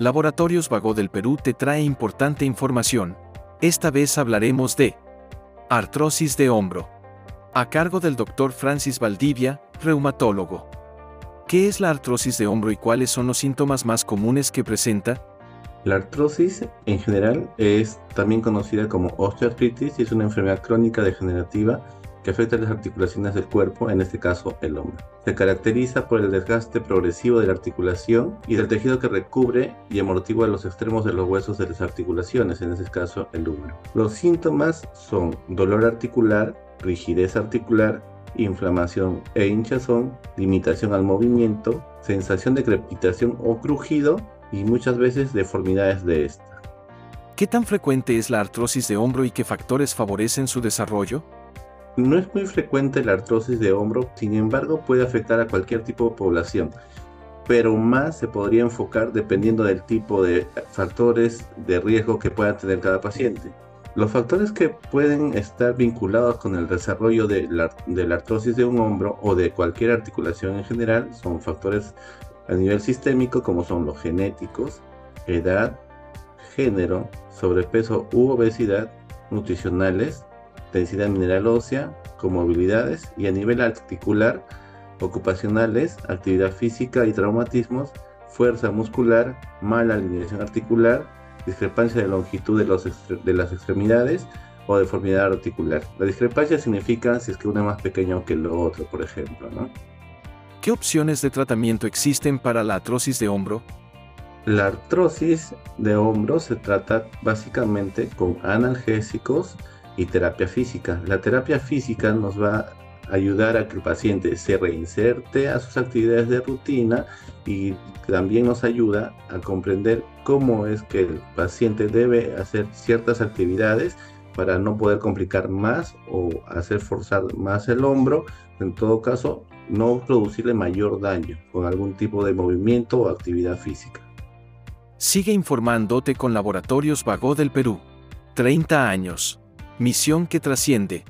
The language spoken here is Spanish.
Laboratorios Vago del Perú te trae importante información. Esta vez hablaremos de artrosis de hombro. A cargo del Dr. Francis Valdivia, reumatólogo. ¿Qué es la artrosis de hombro y cuáles son los síntomas más comunes que presenta? La artrosis en general es también conocida como osteoartritis y es una enfermedad crónica degenerativa que afecta las articulaciones del cuerpo, en este caso el hombro. Se caracteriza por el desgaste progresivo de la articulación y del tejido que recubre y amortigua los extremos de los huesos de las articulaciones, en este caso el hombro. Los síntomas son dolor articular, rigidez articular, inflamación e hinchazón, limitación al movimiento, sensación de crepitación o crujido y muchas veces deformidades de esta. ¿Qué tan frecuente es la artrosis de hombro y qué factores favorecen su desarrollo? No es muy frecuente la artrosis de hombro, sin embargo puede afectar a cualquier tipo de población, pero más se podría enfocar dependiendo del tipo de factores de riesgo que pueda tener cada paciente. Los factores que pueden estar vinculados con el desarrollo de la, artrosis de un hombro o de cualquier articulación en general son factores a nivel sistémico como son los genéticos, edad, género, sobrepeso u obesidad, nutricionales, densidad mineral ósea, comorbilidades y a nivel articular, ocupacionales, actividad física y traumatismos, fuerza muscular, mala alineación articular, discrepancia de longitud de, los de las extremidades o deformidad articular. La discrepancia significa si es que uno es más pequeño que el otro, por ejemplo, ¿no? ¿Qué opciones de tratamiento existen para la artrosis de hombro? La artrosis de hombro se trata básicamente con analgésicos y terapia física. La terapia física nos va a ayudar a que el paciente se reinserte a sus actividades de rutina y también nos ayuda a comprender cómo es que el paciente debe hacer ciertas actividades para no poder complicar más o hacer forzar más el hombro. En todo caso, no producirle mayor daño con algún tipo de movimiento o actividad física. Sigue informándote con Laboratorios Vago del Perú. 30 años. Misión que trasciende.